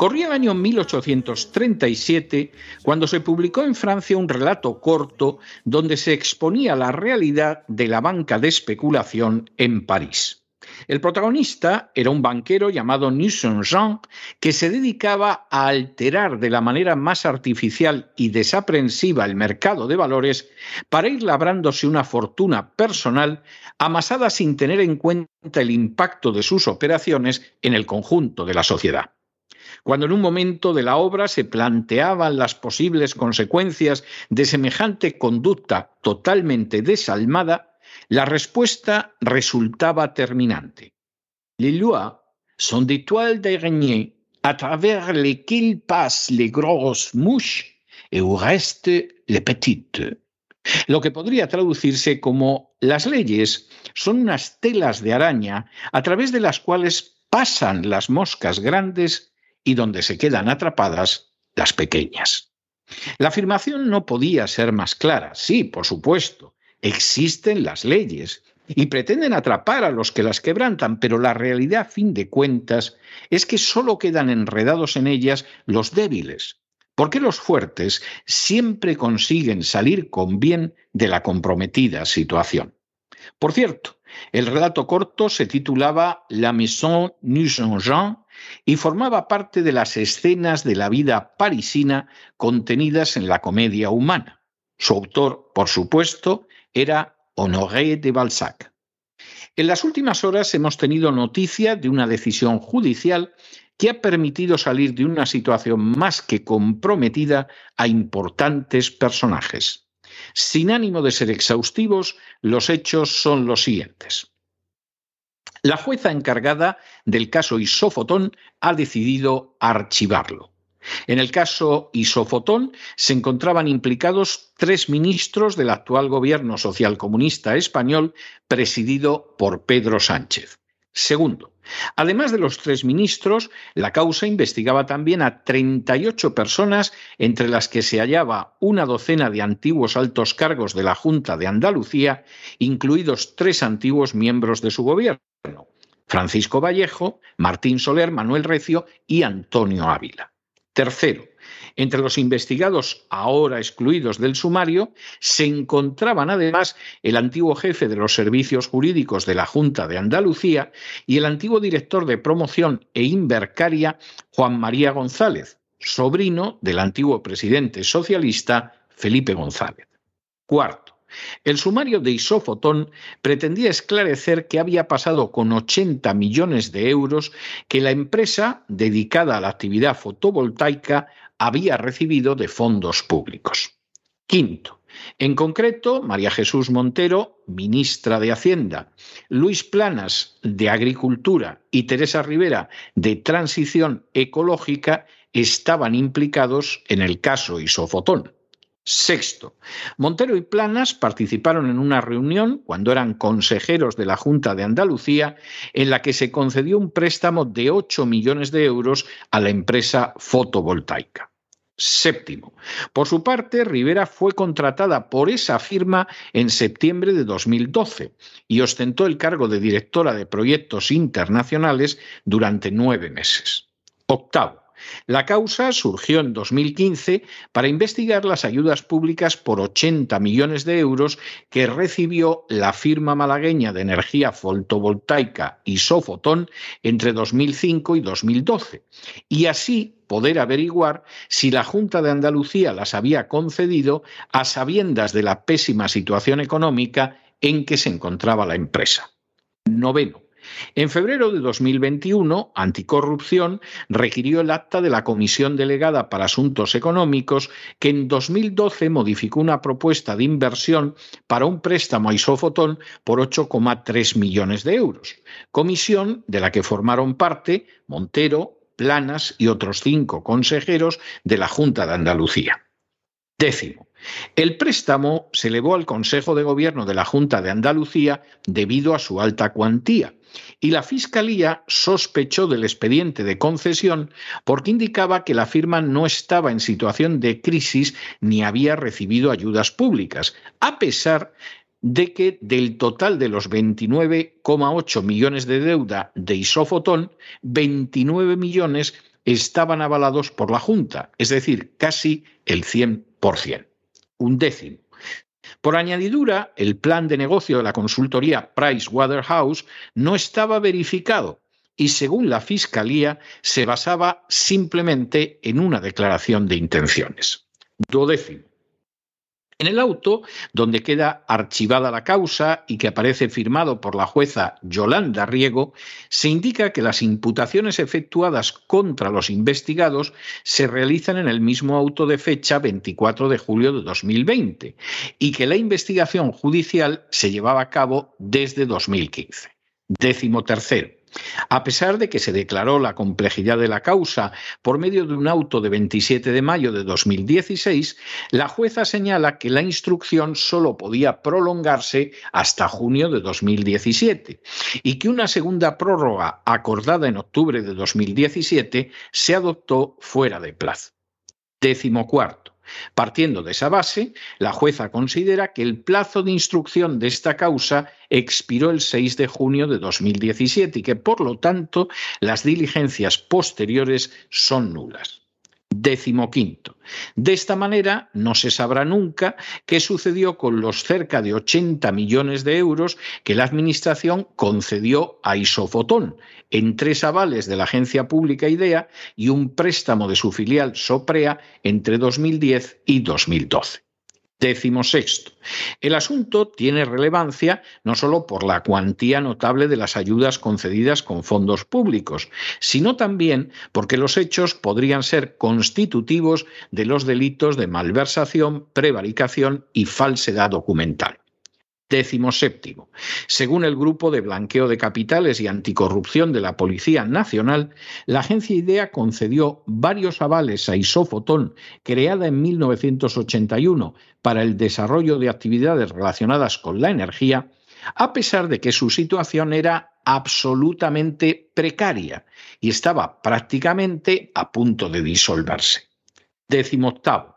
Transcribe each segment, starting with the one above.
Corría el año 1837 cuando se publicó en Francia un relato corto donde se exponía la realidad de la banca de especulación en París. El protagonista era un banquero llamado Nusson-Jean que se dedicaba a alterar de la manera más artificial y desaprensiva el mercado de valores para ir labrándose una fortuna personal amasada sin tener en cuenta el impacto de sus operaciones en el conjunto de la sociedad cuando en un momento de la obra se planteaban las posibles consecuencias de semejante conducta totalmente desalmada, la respuesta resultaba terminante. Les lois sont des toiles d'araignée à travers lesquelles passent les grosses mouches et au reste les petites. Lo que podría traducirse como las leyes son unas telas de araña a través de las cuales pasan las moscas grandes y donde se quedan atrapadas las pequeñas. La afirmación no podía ser más clara. Sí, por supuesto, existen las leyes y pretenden atrapar a los que las quebrantan, pero la realidad, a fin de cuentas, es que solo quedan enredados en ellas los débiles, porque los fuertes siempre consiguen salir con bien de la comprometida situación. Por cierto, el relato corto se titulaba La Maison Nucingen y formaba parte de las escenas de la vida parisina contenidas en la comedia humana. Su autor, por supuesto, era Honoré de Balzac. En las últimas horas hemos tenido noticia de una decisión judicial que ha permitido salir de una situación más que comprometida a importantes personajes. Sin ánimo de ser exhaustivos, los hechos son los siguientes. La jueza encargada del caso Isofotón ha decidido archivarlo. En el caso Isofotón se encontraban implicados tres ministros del actual gobierno socialcomunista español presidido por Pedro Sánchez. Segundo, además de los tres ministros, la causa investigaba también a 38 personas, entre las que se hallaba una docena de antiguos altos cargos de la Junta de Andalucía, incluidos tres antiguos miembros de su gobierno, Francisco Vallejo, Martín Soler, Manuel Recio y Antonio Ávila. Tercero, entre los investigados ahora excluidos del sumario se encontraban además el antiguo jefe de los servicios jurídicos de la Junta de Andalucía y el antiguo director de promoción e invercaria Juan María González, sobrino del antiguo presidente socialista Felipe González. Cuarto, el sumario de Isofotón pretendía esclarecer qué había pasado con 80 millones de euros que la empresa dedicada a la actividad fotovoltaica había recibido de fondos públicos. Quinto, en concreto, María Jesús Montero, ministra de Hacienda, Luis Planas, de Agricultura, y Teresa Rivera, de Transición Ecológica, estaban implicados en el caso Isofotón. Sexto, Montero y Planas participaron en una reunión cuando eran consejeros de la Junta de Andalucía en la que se concedió un préstamo de 8 millones de euros a la empresa fotovoltaica. Séptimo. Por su parte, Rivera fue contratada por esa firma en septiembre de 2012 y ostentó el cargo de directora de proyectos internacionales durante nueve meses. Octavo. La causa surgió en 2015 para investigar las ayudas públicas por 80 millones de euros que recibió la firma malagueña de energía fotovoltaica Isofotón entre 2005 y 2012, y así poder averiguar si la Junta de Andalucía las había concedido a sabiendas de la pésima situación económica en que se encontraba la empresa. Noveno. En febrero de 2021, Anticorrupción requirió el acta de la Comisión Delegada para Asuntos Económicos que en 2012 modificó una propuesta de inversión para un préstamo a Isofotón por 8,3 millones de euros, comisión de la que formaron parte Montero, Planas y otros cinco consejeros de la Junta de Andalucía. Décimo. El préstamo se elevó al Consejo de Gobierno de la Junta de Andalucía debido a su alta cuantía, y la Fiscalía sospechó del expediente de concesión porque indicaba que la firma no estaba en situación de crisis ni había recibido ayudas públicas, a pesar de que del total de los 29,8 millones de deuda de Isofotón, 29 millones estaban avalados por la Junta, es decir, casi el 100%, un décimo. Por añadidura, el plan de negocio de la consultoría Pricewaterhouse no estaba verificado y, según la Fiscalía, se basaba simplemente en una declaración de intenciones. Duodécimo. En el auto, donde queda archivada la causa y que aparece firmado por la jueza Yolanda Riego, se indica que las imputaciones efectuadas contra los investigados se realizan en el mismo auto de fecha 24 de julio de 2020 y que la investigación judicial se llevaba a cabo desde 2015. Décimo tercero. A pesar de que se declaró la complejidad de la causa por medio de un auto de 27 de mayo de 2016, la jueza señala que la instrucción solo podía prolongarse hasta junio de 2017 y que una segunda prórroga acordada en octubre de 2017 se adoptó fuera de plazo. Décimo cuarto. Partiendo de esa base, la jueza considera que el plazo de instrucción de esta causa expiró el 6 de junio de 2017 y que, por lo tanto, las diligencias posteriores son nulas. Décimo quinto. De esta manera no se sabrá nunca qué sucedió con los cerca de 80 millones de euros que la Administración concedió a Isofotón en tres avales de la agencia pública IDEA y un préstamo de su filial Soprea entre 2010 y 2012. Décimo sexto. El asunto tiene relevancia no solo por la cuantía notable de las ayudas concedidas con fondos públicos, sino también porque los hechos podrían ser constitutivos de los delitos de malversación, prevaricación y falsedad documental. Décimo séptimo. Según el Grupo de Blanqueo de Capitales y Anticorrupción de la Policía Nacional, la agencia IDEA concedió varios avales a Isofotón, creada en 1981 para el desarrollo de actividades relacionadas con la energía, a pesar de que su situación era absolutamente precaria y estaba prácticamente a punto de disolverse. Décimo octavo.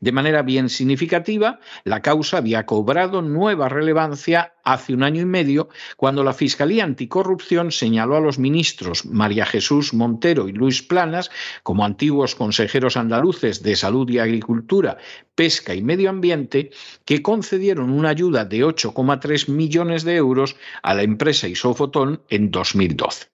De manera bien significativa, la causa había cobrado nueva relevancia hace un año y medio cuando la Fiscalía Anticorrupción señaló a los ministros María Jesús Montero y Luis Planas como antiguos consejeros andaluces de Salud y Agricultura, Pesca y Medio Ambiente que concedieron una ayuda de 8,3 millones de euros a la empresa Isofotón en 2012.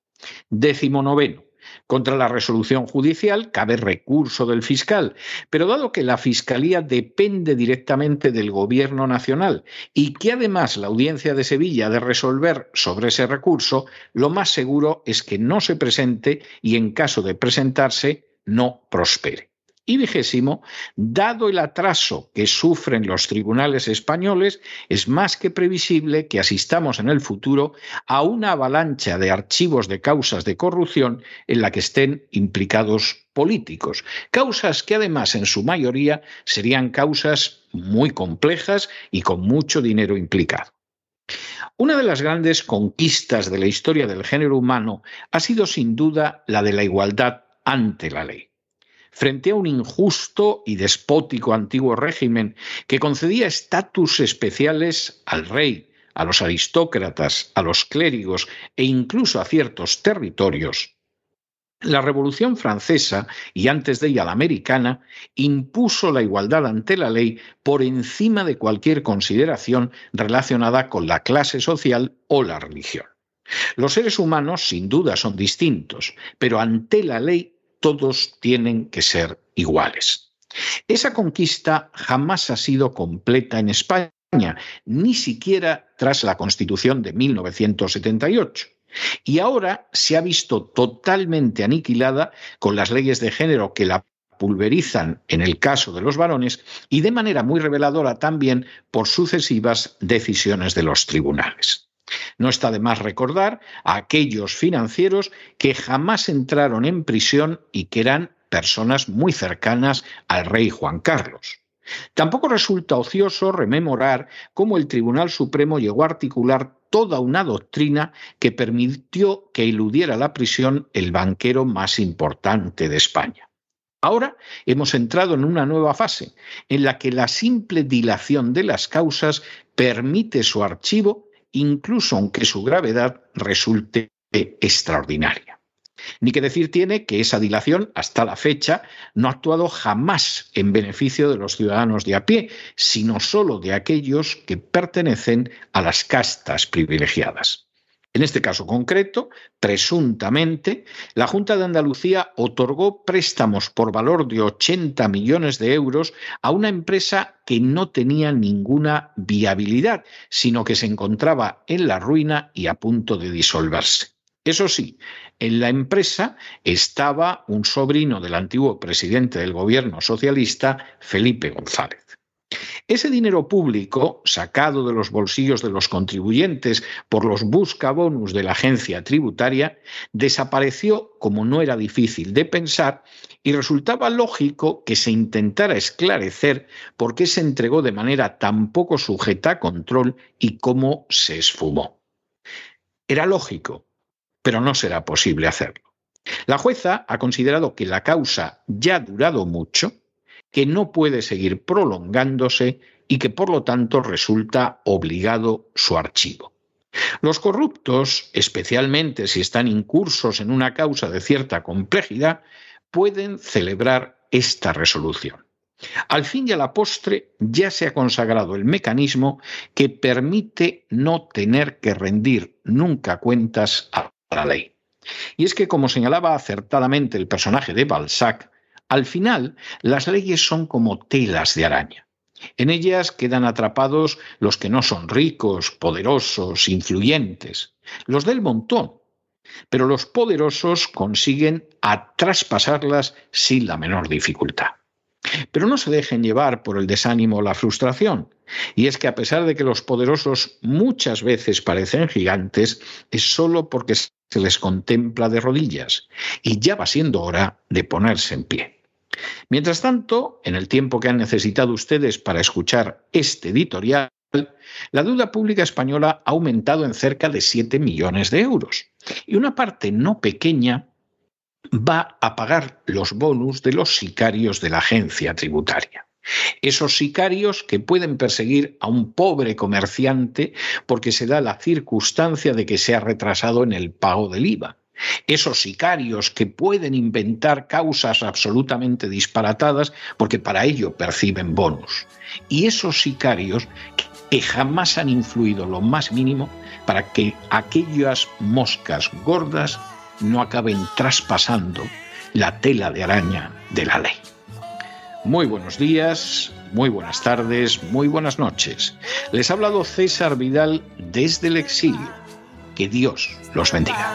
Décimo noveno. Contra la resolución judicial cabe recurso del fiscal, pero dado que la Fiscalía depende directamente del Gobierno Nacional y que además la Audiencia de Sevilla ha de resolver sobre ese recurso, lo más seguro es que no se presente y en caso de presentarse no prospere. Y vigésimo, dado el atraso que sufren los tribunales españoles, es más que previsible que asistamos en el futuro a una avalancha de archivos de causas de corrupción en la que estén implicados políticos. Causas que además en su mayoría serían causas muy complejas y con mucho dinero implicado. Una de las grandes conquistas de la historia del género humano ha sido sin duda la de la igualdad ante la ley frente a un injusto y despótico antiguo régimen que concedía estatus especiales al rey, a los aristócratas, a los clérigos e incluso a ciertos territorios, la Revolución Francesa y antes de ella la americana impuso la igualdad ante la ley por encima de cualquier consideración relacionada con la clase social o la religión. Los seres humanos sin duda son distintos, pero ante la ley todos tienen que ser iguales. Esa conquista jamás ha sido completa en España, ni siquiera tras la Constitución de 1978. Y ahora se ha visto totalmente aniquilada con las leyes de género que la pulverizan en el caso de los varones y de manera muy reveladora también por sucesivas decisiones de los tribunales. No está de más recordar a aquellos financieros que jamás entraron en prisión y que eran personas muy cercanas al rey Juan Carlos. Tampoco resulta ocioso rememorar cómo el Tribunal Supremo llegó a articular toda una doctrina que permitió que eludiera la prisión el banquero más importante de España. Ahora hemos entrado en una nueva fase, en la que la simple dilación de las causas permite su archivo incluso aunque su gravedad resulte extraordinaria. Ni que decir tiene que esa dilación, hasta la fecha, no ha actuado jamás en beneficio de los ciudadanos de a pie, sino solo de aquellos que pertenecen a las castas privilegiadas. En este caso concreto, presuntamente, la Junta de Andalucía otorgó préstamos por valor de 80 millones de euros a una empresa que no tenía ninguna viabilidad, sino que se encontraba en la ruina y a punto de disolverse. Eso sí, en la empresa estaba un sobrino del antiguo presidente del gobierno socialista, Felipe González. Ese dinero público, sacado de los bolsillos de los contribuyentes por los buscabonus de la agencia tributaria, desapareció como no era difícil de pensar y resultaba lógico que se intentara esclarecer por qué se entregó de manera tan poco sujeta a control y cómo se esfumó. Era lógico, pero no será posible hacerlo. La jueza ha considerado que la causa ya ha durado mucho que no puede seguir prolongándose y que por lo tanto resulta obligado su archivo. Los corruptos, especialmente si están incursos en una causa de cierta complejidad, pueden celebrar esta resolución. Al fin y a la postre ya se ha consagrado el mecanismo que permite no tener que rendir nunca cuentas a la ley. Y es que, como señalaba acertadamente el personaje de Balzac, al final, las leyes son como telas de araña. En ellas quedan atrapados los que no son ricos, poderosos, influyentes, los del montón. Pero los poderosos consiguen a traspasarlas sin la menor dificultad. Pero no se dejen llevar por el desánimo o la frustración. Y es que a pesar de que los poderosos muchas veces parecen gigantes, es solo porque se les contempla de rodillas. Y ya va siendo hora de ponerse en pie. Mientras tanto, en el tiempo que han necesitado ustedes para escuchar este editorial, la deuda pública española ha aumentado en cerca de 7 millones de euros. Y una parte no pequeña va a pagar los bonus de los sicarios de la agencia tributaria. Esos sicarios que pueden perseguir a un pobre comerciante porque se da la circunstancia de que se ha retrasado en el pago del IVA esos sicarios que pueden inventar causas absolutamente disparatadas porque para ello perciben bonus. Y esos sicarios que jamás han influido lo más mínimo para que aquellas moscas gordas no acaben traspasando la tela de araña de la ley. Muy buenos días, muy buenas tardes, muy buenas noches. Les ha hablado César Vidal desde el exilio. Que Dios los bendiga.